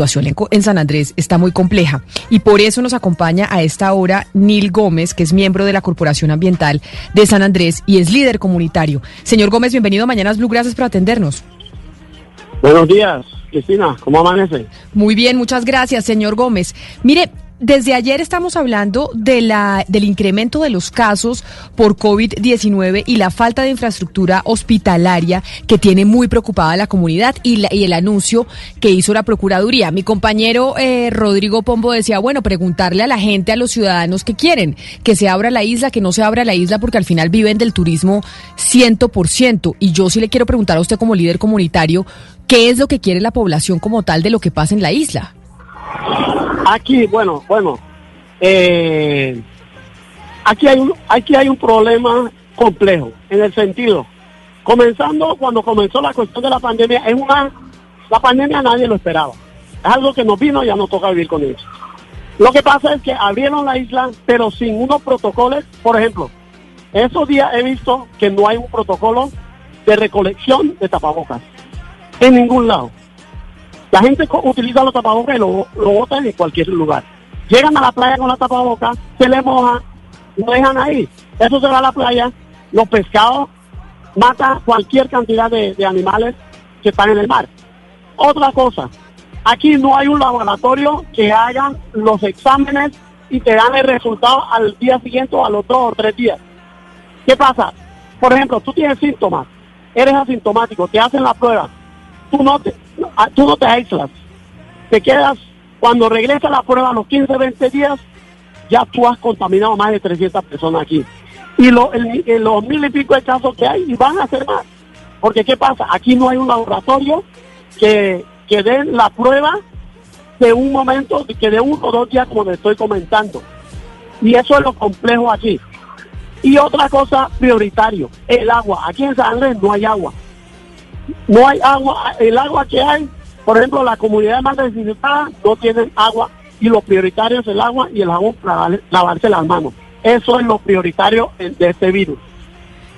situación en San Andrés está muy compleja y por eso nos acompaña a esta hora Nil Gómez, que es miembro de la Corporación Ambiental de San Andrés y es líder comunitario. Señor Gómez, bienvenido a Mañanas Blue, gracias por atendernos. Buenos días, Cristina, ¿cómo amanece? Muy bien, muchas gracias, señor Gómez. Mire, desde ayer estamos hablando de la, del incremento de los casos por COVID-19 y la falta de infraestructura hospitalaria que tiene muy preocupada a la comunidad y, y, el anuncio que hizo la Procuraduría. Mi compañero eh, Rodrigo Pombo decía, bueno, preguntarle a la gente, a los ciudadanos qué quieren, que se abra la isla, que no se abra la isla, porque al final viven del turismo ciento por ciento. Y yo sí le quiero preguntar a usted como líder comunitario, ¿qué es lo que quiere la población como tal de lo que pasa en la isla? Aquí, bueno, bueno, eh, aquí hay un, aquí hay un problema complejo en el sentido, comenzando cuando comenzó la cuestión de la pandemia, es una, la pandemia nadie lo esperaba, es algo que nos vino y ya nos toca vivir con eso. Lo que pasa es que abrieron la isla, pero sin unos protocolos, por ejemplo, esos días he visto que no hay un protocolo de recolección de tapabocas en ningún lado. La gente utiliza los tapabocas y lo, lo botan en cualquier lugar. Llegan a la playa con la tapabocas, se les moja, lo dejan ahí. Eso se va a la playa, los pescados matan cualquier cantidad de, animales que están en el mar. Otra cosa, aquí no hay un laboratorio que hagan los exámenes y te dan el resultado al día siguiente o a los dos o tres días. ¿Qué pasa? Por ejemplo, tú tienes síntomas, eres asintomático, te hacen la prueba, tú no te, tú no te aíslas. Te quedas, cuando regresa la prueba a los 15, 20 días, ya tú has contaminado más de 300 personas aquí. Y lo, los mil y pico de casos que hay, y van a ser más. Porque ¿qué pasa? Aquí no hay un laboratorio que, que dé la prueba de un momento, que de uno o dos días, como estoy comentando. Y eso es lo complejo aquí. Y otra cosa prioritario, el agua. Aquí en San Andrés no hay agua no hay agua, el agua que hay, por ejemplo, la comunidad más necesitada no tienen agua y lo prioritario es el agua y el jabón para lavarse las manos. Eso es lo prioritario de este virus.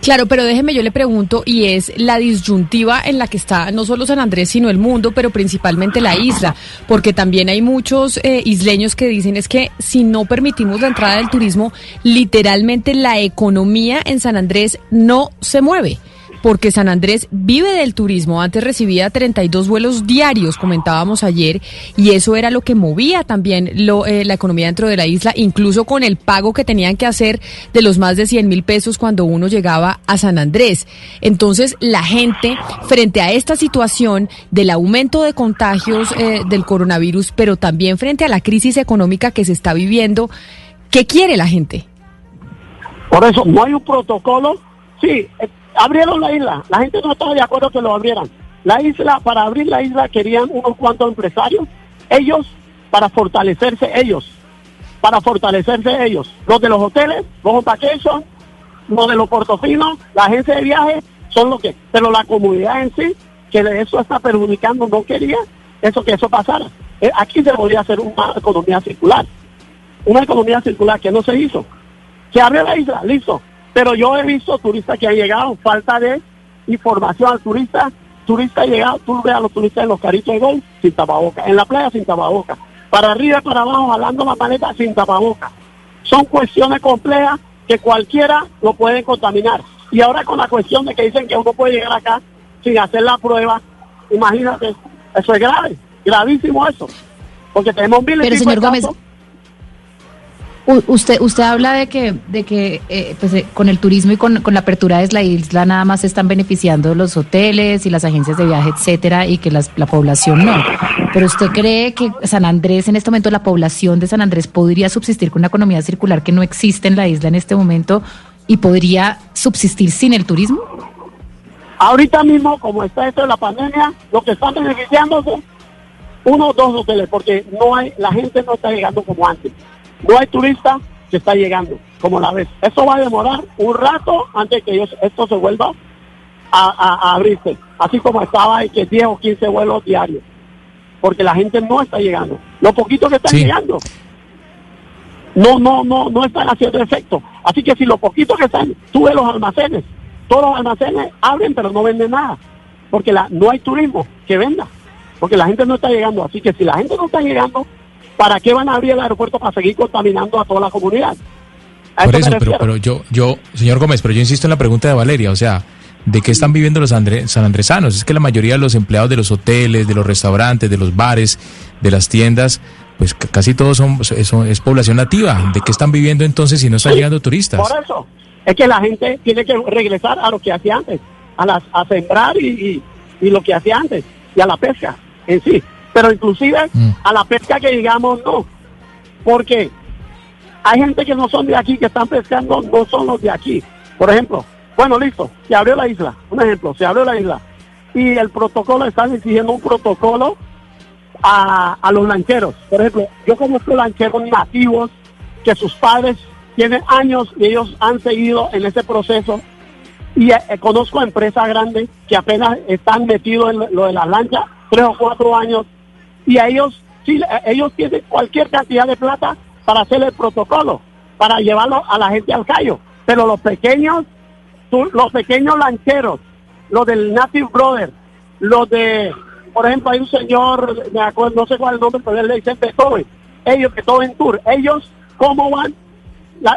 Claro, pero déjeme, yo le pregunto, y es la disyuntiva en la que está no solo San Andrés, sino el mundo, pero principalmente la isla, porque también hay muchos eh, isleños que dicen es que si no permitimos la entrada del turismo, literalmente la economía en San Andrés no se mueve porque San Andrés vive del turismo. Antes recibía 32 vuelos diarios, comentábamos ayer, y eso era lo que movía también lo, eh, la economía dentro de la isla, incluso con el pago que tenían que hacer de los más de 100 mil pesos cuando uno llegaba a San Andrés. Entonces, la gente, frente a esta situación del aumento de contagios eh, del coronavirus, pero también frente a la crisis económica que se está viviendo, ¿qué quiere la gente? Por eso, no hay un protocolo. Sí, abrieron la isla. La gente no estaba de acuerdo que lo abrieran. La isla, para abrir la isla querían unos cuantos empresarios, ellos para fortalecerse ellos, para fortalecerse ellos. Los de los hoteles, los vacation, los de los portofinos, la agencia de viajes, son los que, pero la comunidad en sí, que de eso está perjudicando, no quería eso que eso pasara. Eh, aquí se podía hacer una economía circular, una economía circular que no se hizo. Se abrió la isla, listo, pero yo he visto turistas que han llegado, falta de información al turista. Turista ha llegado, tú ves a los turistas en los caritos de golf sin tapaboca, en la playa sin tapaboca, para arriba para abajo jalando la maleta sin tapaboca. Son cuestiones complejas que cualquiera lo puede contaminar. Y ahora con la cuestión de que dicen que uno puede llegar acá sin hacer la prueba, imagínate, eso es grave, gravísimo eso. Porque tenemos miles de Usted, usted habla de que, de que eh, pues, eh, con el turismo y con, la apertura de la isla nada más se están beneficiando los hoteles y las agencias de viaje, etcétera, y que la población no. Pero usted cree que San Andrés, en este momento, la población de San Andrés podría subsistir con una economía circular que no existe en la isla en este momento y podría subsistir sin el turismo? Ahorita mismo, como está esto de la pandemia, lo que están beneficiando son uno o dos hoteles, porque no hay, la gente no está llegando como antes. No hay turista que está llegando, como la vez. Eso va a demorar un rato antes que ellos, esto se vuelva a, abrirse. Así como estaba hay que 10 o 15 vuelos diarios. Porque la gente no está llegando. Lo poquito que están llegando no, no, no, no están haciendo efecto. Así que si lo poquito que están, tú ves los almacenes, todos los almacenes abren pero no venden nada, porque la, no hay turismo que venda. porque la gente no está llegando. Así que si la gente no está llegando, ¿para qué van a abrir el aeropuerto para seguir contaminando a toda la comunidad? Por eso, pero, pero yo, yo, señor Gómez, pero yo insisto en la pregunta de Valeria, o sea, ¿de qué están viviendo los andre sanandresanos? Es que la mayoría de los empleados de los hoteles, de los restaurantes, de los bares, de las tiendas, pues casi todos son, es, población nativa. ¿De qué están viviendo entonces si no están llegando turistas? Por eso, es que la gente tiene que regresar a lo que hacía antes, a, las, a sembrar y, y, lo que hacía antes, y a la pesca en sí. Pero inclusive mm. a la pesca que digamos no, porque hay gente que no son de aquí, que están pescando, no son los de aquí. Por ejemplo, bueno, listo, se abrió la isla, un ejemplo, se abrió la isla. Y el protocolo, están exigiendo un protocolo a, a los lancheros. Por ejemplo, yo conozco lancheros nativos que sus padres tienen años y ellos han seguido en ese proceso. Y eh, conozco empresas grandes que apenas están metidos en lo de la lancha, tres o cuatro años, y a ellos, sí, ellos tienen cualquier cantidad de plata para hacer el protocolo, para llevarlo a la gente al callo. Pero los pequeños, los pequeños lancheros, los del Native Brother, los de, por ejemplo, hay un señor, me acuerdo, no sé cuál es el nombre, pero él le dice Beethoven, ellos que todo tour, ellos, ¿cómo van?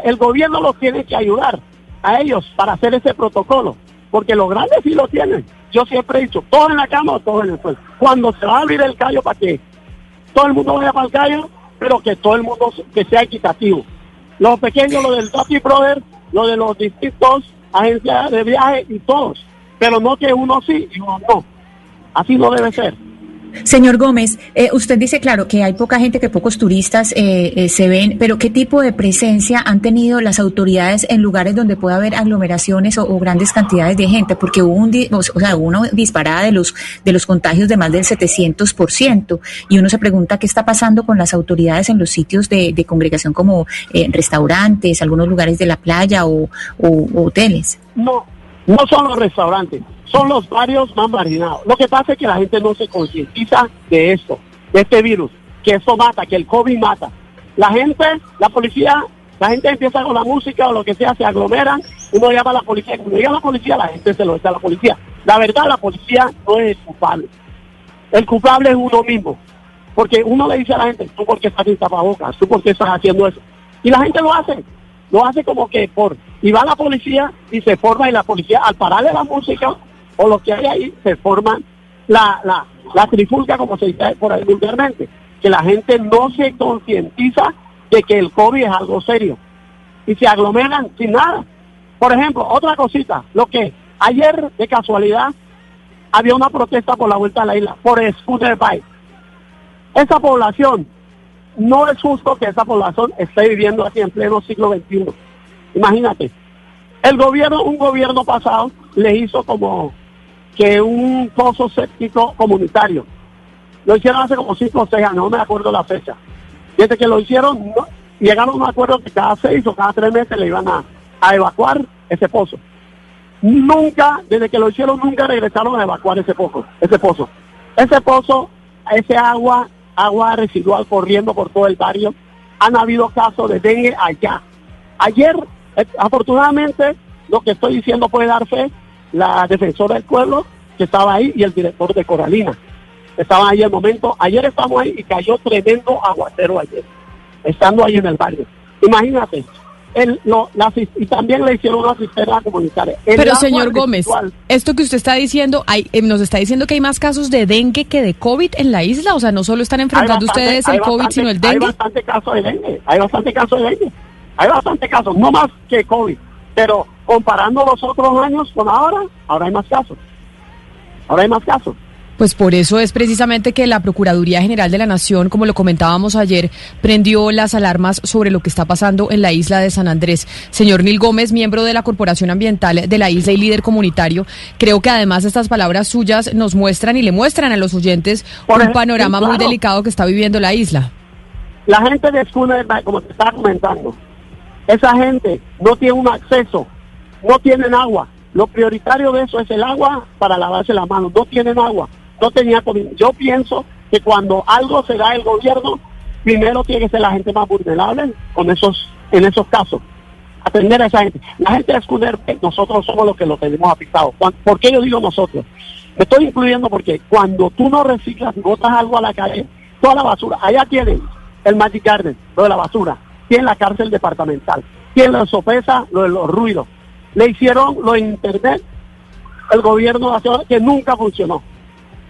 el gobierno los tiene que ayudar a ellos para hacer ese protocolo, porque los grandes sí lo tienen. Yo siempre he dicho, todos en la cama o todos en el suelo. Cuando se va a abrir el callo para que todo el mundo vaya para el callo, pero que todo el mundo que sea equitativo. Los pequeños, lo del Duty Brother, lo de los distintos agencias de viaje y todos, pero no que uno sí y uno no. Así no debe ser. Señor Gómez, eh, usted dice, claro, que hay poca gente, que pocos turistas eh, eh, se ven, pero ¿qué tipo de presencia han tenido las autoridades en lugares donde puede haber aglomeraciones o, grandes cantidades de gente? Porque hubo, un, o sea, una disparada de los, de los contagios de más del 700%, y uno se pregunta qué está pasando con las autoridades en los sitios de, congregación como restaurantes, algunos lugares de la playa o, o hoteles. No, no son los restaurantes son los varios más marginados. Lo que pasa es que la gente no se concientiza de esto, de este virus, que esto mata, que el COVID mata. La gente, la policía, la gente empieza con la música o lo que sea, se aglomeran, uno llama a la policía, cuando llega la policía, la gente se lo dice a la policía. La verdad, la policía no es el culpable. El culpable es uno mismo. Porque uno le dice a la gente, tú por qué estás sin tapabocas, tú por qué estás haciendo eso. Y la gente lo hace. Lo hace como que por... Y va la policía y se forma y la policía, al pararle la música, o lo que hay ahí, se forma la, la, la trifulca, como se dice por ahí vulgarmente, que la gente no se concientiza de que el COVID es algo serio y se aglomeran sin nada. Por ejemplo, otra cosita, lo que ayer de casualidad había una protesta por la vuelta a la isla, por scooter bike. Esa población, no es justo que esa población esté viviendo aquí en pleno siglo XXI. Imagínate, el gobierno, un gobierno pasado, le hizo como que un pozo séptico comunitario. Lo hicieron hace como cinco o seis años, no me acuerdo la fecha. Desde que lo hicieron, llegaron a un acuerdo que cada seis o cada tres meses le iban a, evacuar ese pozo. Nunca, desde que lo hicieron, nunca regresaron a evacuar ese pozo, ese pozo. Ese pozo, ese agua, agua residual corriendo por todo el barrio, han habido casos de dengue allá. Ayer, eh, afortunadamente, lo que estoy diciendo puede dar fe, la defensora del pueblo que estaba ahí y el director de Coralina. Estaban ahí el momento, ayer estamos ahí y cayó tremendo aguacero ayer, estando ahí en el barrio. Imagínate, el, lo, y también le hicieron una cisterna comunitaria. Pero señor Gómez, esto que usted está diciendo, hay, eh, nos está diciendo que hay más casos de dengue que de COVID en la isla, o sea, no solo están enfrentando ustedes el COVID, sino el dengue. Hay bastante casos de dengue, hay bastante casos de dengue, hay bastante casos, no más que COVID, pero comparando los otros años con ahora, ahora hay más casos. Ahora hay más casos. Pues por eso es precisamente que la Procuraduría General de la Nación, como lo comentábamos ayer, prendió las alarmas sobre lo que está pasando en la isla de San Andrés. Señor Nil Gómez, miembro de la Corporación Ambiental de la isla y líder comunitario, creo que además estas palabras suyas nos muestran y le muestran a los oyentes un panorama muy delicado que está viviendo la isla. La gente de Schooner, como te estaba comentando, esa gente no tiene un acceso no tienen agua. Lo prioritario de eso es el agua para lavarse las manos. No tienen agua, no tenía comida. Yo pienso que cuando algo se da el gobierno, primero tiene que ser la gente más vulnerable con esos, en esos casos. Atender a esa gente. La gente de Escuder, nosotros somos los que lo tenemos aplicado. ¿Por qué yo digo nosotros? Me estoy incluyendo porque cuando tú no reciclas botas algo a la calle, toda la basura, allá tienen el Magic Garden, lo de la basura, tienen la cárcel departamental, tienen la sopesa, lo de los ruidos. Le hicieron lo de internet, el gobierno nacional, que nunca funcionó.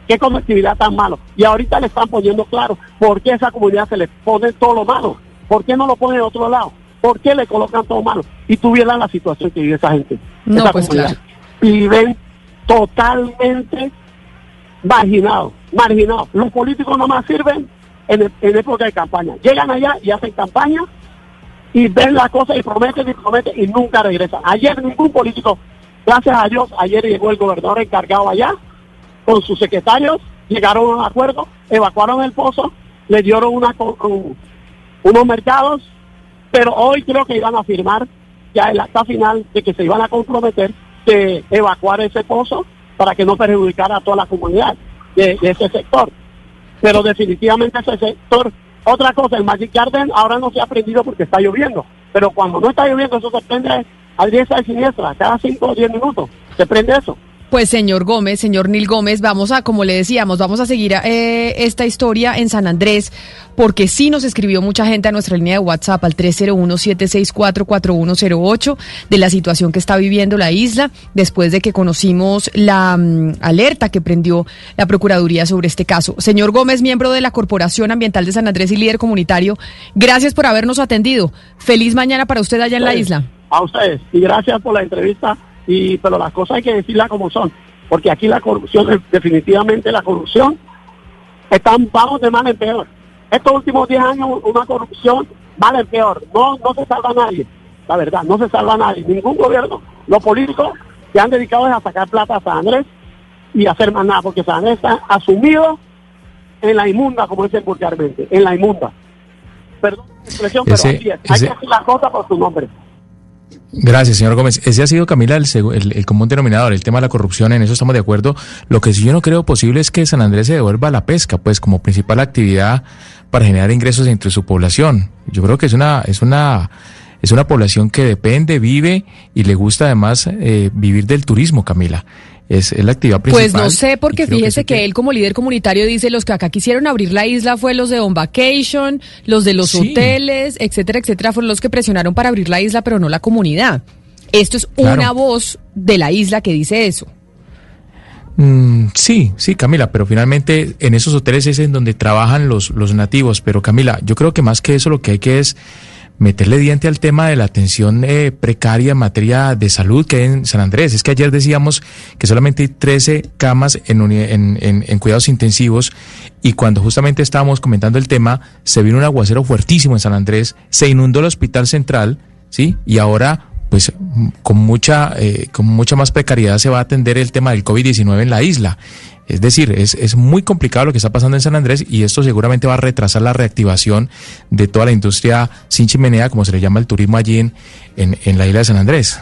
Qué conectividad tan malo. Y ahorita le están poniendo claro por qué esa comunidad se le pone todo lo malo. ¿Por qué no lo ponen en otro lado? ¿Por qué le colocan todo malo? Y tuvieran la situación que vive esa gente. No, esa pues comunidad. claro. Viven totalmente marginados, marginados. Los políticos nomás sirven en, en época de campaña. Llegan allá y hacen campaña y ven la cosa y prometen y prometen y nunca regresan. Ayer ningún político, gracias a Dios, ayer llegó el gobernador encargado allá con sus secretarios, llegaron a un acuerdo, evacuaron el pozo, le dieron una, unos mercados, pero hoy creo que iban a firmar ya el acta final de que se iban a comprometer de evacuar ese pozo para que no perjudicara a toda la comunidad de ese sector. Pero definitivamente ese sector, otra cosa, el Magic Garden ahora no se ha prendido porque está lloviendo, pero cuando no está lloviendo eso se prende a diestra y siniestra, cada 5 o 10 minutos se prende eso. Pues señor Gómez, señor Nil Gómez, vamos a, como le decíamos, vamos a seguir eh, esta historia en San Andrés, porque sí nos escribió mucha gente a nuestra línea de WhatsApp al 301-764-4108 de la situación que está viviendo la isla después de que conocimos la mm, alerta que prendió la Procuraduría sobre este caso. Señor Gómez, miembro de la Corporación Ambiental de San Andrés y líder comunitario, gracias por habernos atendido. Feliz mañana para usted allá en la Ustedes, isla. A ustedes. Y gracias por la entrevista. Y Pero las cosas hay que decirlas como son. Porque aquí la corrupción, definitivamente la corrupción, están, vamos de mal en peor. Estos últimos 10 años, una corrupción mal en peor. No, no se salva nadie. La verdad, no se salva nadie. Ningún gobierno. Los políticos se han dedicado a sacar plata a San Andrés y a hacer más nada. Porque San Andrés está asumido en la inmunda, como dicen vulgarmente. En la inmunda. Perdón la expresión, pero Ese- así es. Hay ese- que decir las cosas por su nombre. Gracias, señor Gómez. Ese ha sido, Camila, el, el común denominador, el tema de la corrupción, en eso estamos de acuerdo. Lo que sí yo no creo posible es que San Andrés se devuelva a la pesca, pues como principal actividad para generar ingresos entre su población. Yo creo que es una, es una, es una población que depende, vive y le gusta además eh, vivir del turismo, Camila. Es, es la actividad principal. Pues no sé, porque fíjese que, él como líder comunitario dice, los que acá quisieron abrir la isla fue los de On Vacation, los de los Sí. hoteles, etcétera, etcétera, fueron los que presionaron para abrir la isla, pero no la comunidad. Esto es Claro. una voz de la isla que dice eso. Mm, sí, sí, Camila, pero finalmente en esos hoteles es en donde trabajan los, los nativos. Pero Camila, yo creo que más que eso lo que hay que es meterle diente al tema de la atención eh, precaria en materia de salud que hay en San Andrés. Es que ayer decíamos que solamente hay 13 camas en, en- en cuidados intensivos y cuando justamente estábamos comentando el tema, se vino un aguacero fuertísimo en San Andrés, se inundó el hospital central, ¿sí? Y ahora pues con mucha, eh, con mucha más precariedad se va a atender el tema del COVID-19 en la isla. Es decir, es, es muy complicado lo que está pasando en San Andrés y esto seguramente va a retrasar la reactivación de toda la industria sin chimenea, como se le llama el turismo allí en, en, en la isla de San Andrés.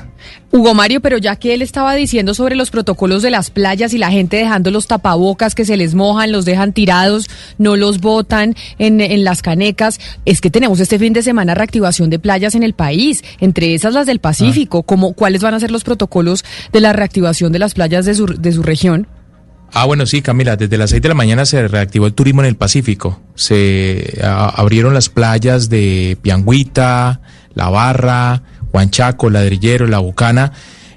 Hugo Mario, pero ya que él estaba diciendo sobre los protocolos de las playas y la gente dejando los tapabocas que se les mojan, los dejan tirados, no los botan en, en las canecas, es que tenemos este fin de semana reactivación de playas en el país, entre esas las del Pacífico. ¿Cómo, ¿Cuáles van a ser los protocolos de la reactivación de las playas de su, de su región? Ah, bueno, sí, Camila, desde las 6 de la mañana se reactivó el turismo en el Pacífico. Se a- abrieron las playas de Piangüita, La Barra, Huanchaco, Ladrillero, La Bucana,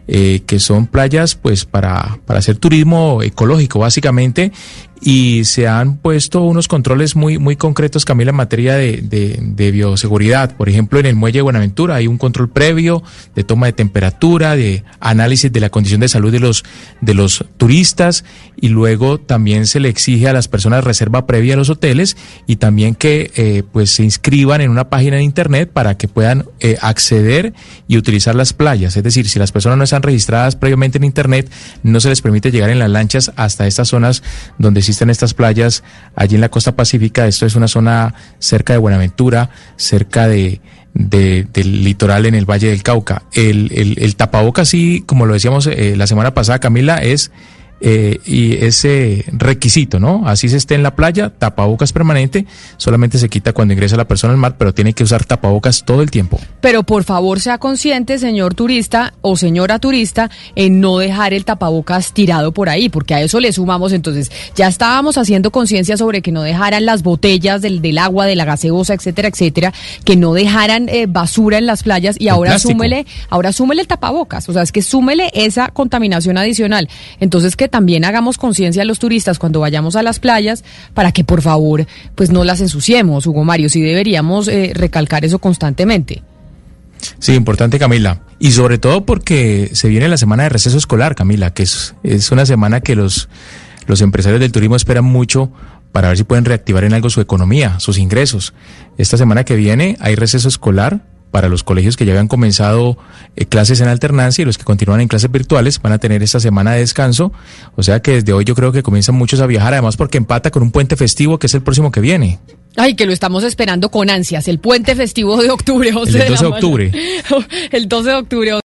eh, que son playas pues para, para hacer turismo ecológico básicamente y se han puesto unos controles muy, muy concretos, Camila, en materia de, de, bioseguridad. Por ejemplo, en el muelle de Buenaventura hay un control previo de toma de temperatura, de análisis de la condición de salud de los, de los turistas y luego también se le exige a las personas reserva previa a los hoteles y también que eh, pues se inscriban en una página de internet para que puedan eh, acceder y utilizar las playas. Es decir, si las personas no están registradas previamente en internet, no se les permite llegar en las lanchas hasta estas zonas donde existen estas playas allí en la costa pacífica. Esto es una zona cerca de Buenaventura, cerca de, de- del litoral en el Valle del Cauca. El, el, el tapaboca, sí, como lo decíamos eh, la semana pasada, Camila, es eh, y ese requisito, ¿no? Así se esté en la playa, tapabocas permanente, solamente se quita cuando ingresa la persona al mar, pero tiene que usar tapabocas todo el tiempo. Pero por favor sea consciente, señor turista o señora turista, en no dejar el tapabocas tirado por ahí, porque a eso le sumamos entonces. Ya estábamos haciendo conciencia sobre que no dejaran las botellas del, del, agua, de la gaseosa, etcétera, etcétera, que no dejaran eh, basura en las playas y ahora súmele, ahora súmele el tapabocas, o sea, es que súmele esa contaminación adicional. Entonces que también hagamos conciencia a los turistas cuando vayamos a las playas para que por favor pues no las ensuciemos, Hugo Mario, sí deberíamos eh, recalcar eso constantemente. Sí, importante Camila. Y sobre todo porque se viene la semana de receso escolar, Camila, que es, es una semana que los, los empresarios del turismo esperan mucho para ver si pueden reactivar en algo su economía, sus ingresos. Esta semana que viene hay receso escolar para los colegios que ya habían comenzado eh, clases en alternancia y los que continúan en clases virtuales van a tener esta semana de descanso. O sea que desde hoy yo creo que comienzan muchos a viajar, además porque empata con un puente festivo que es el próximo que viene. Ay, que lo estamos esperando con ansias, el puente festivo de octubre. el 12 de octubre. el 12 de octubre.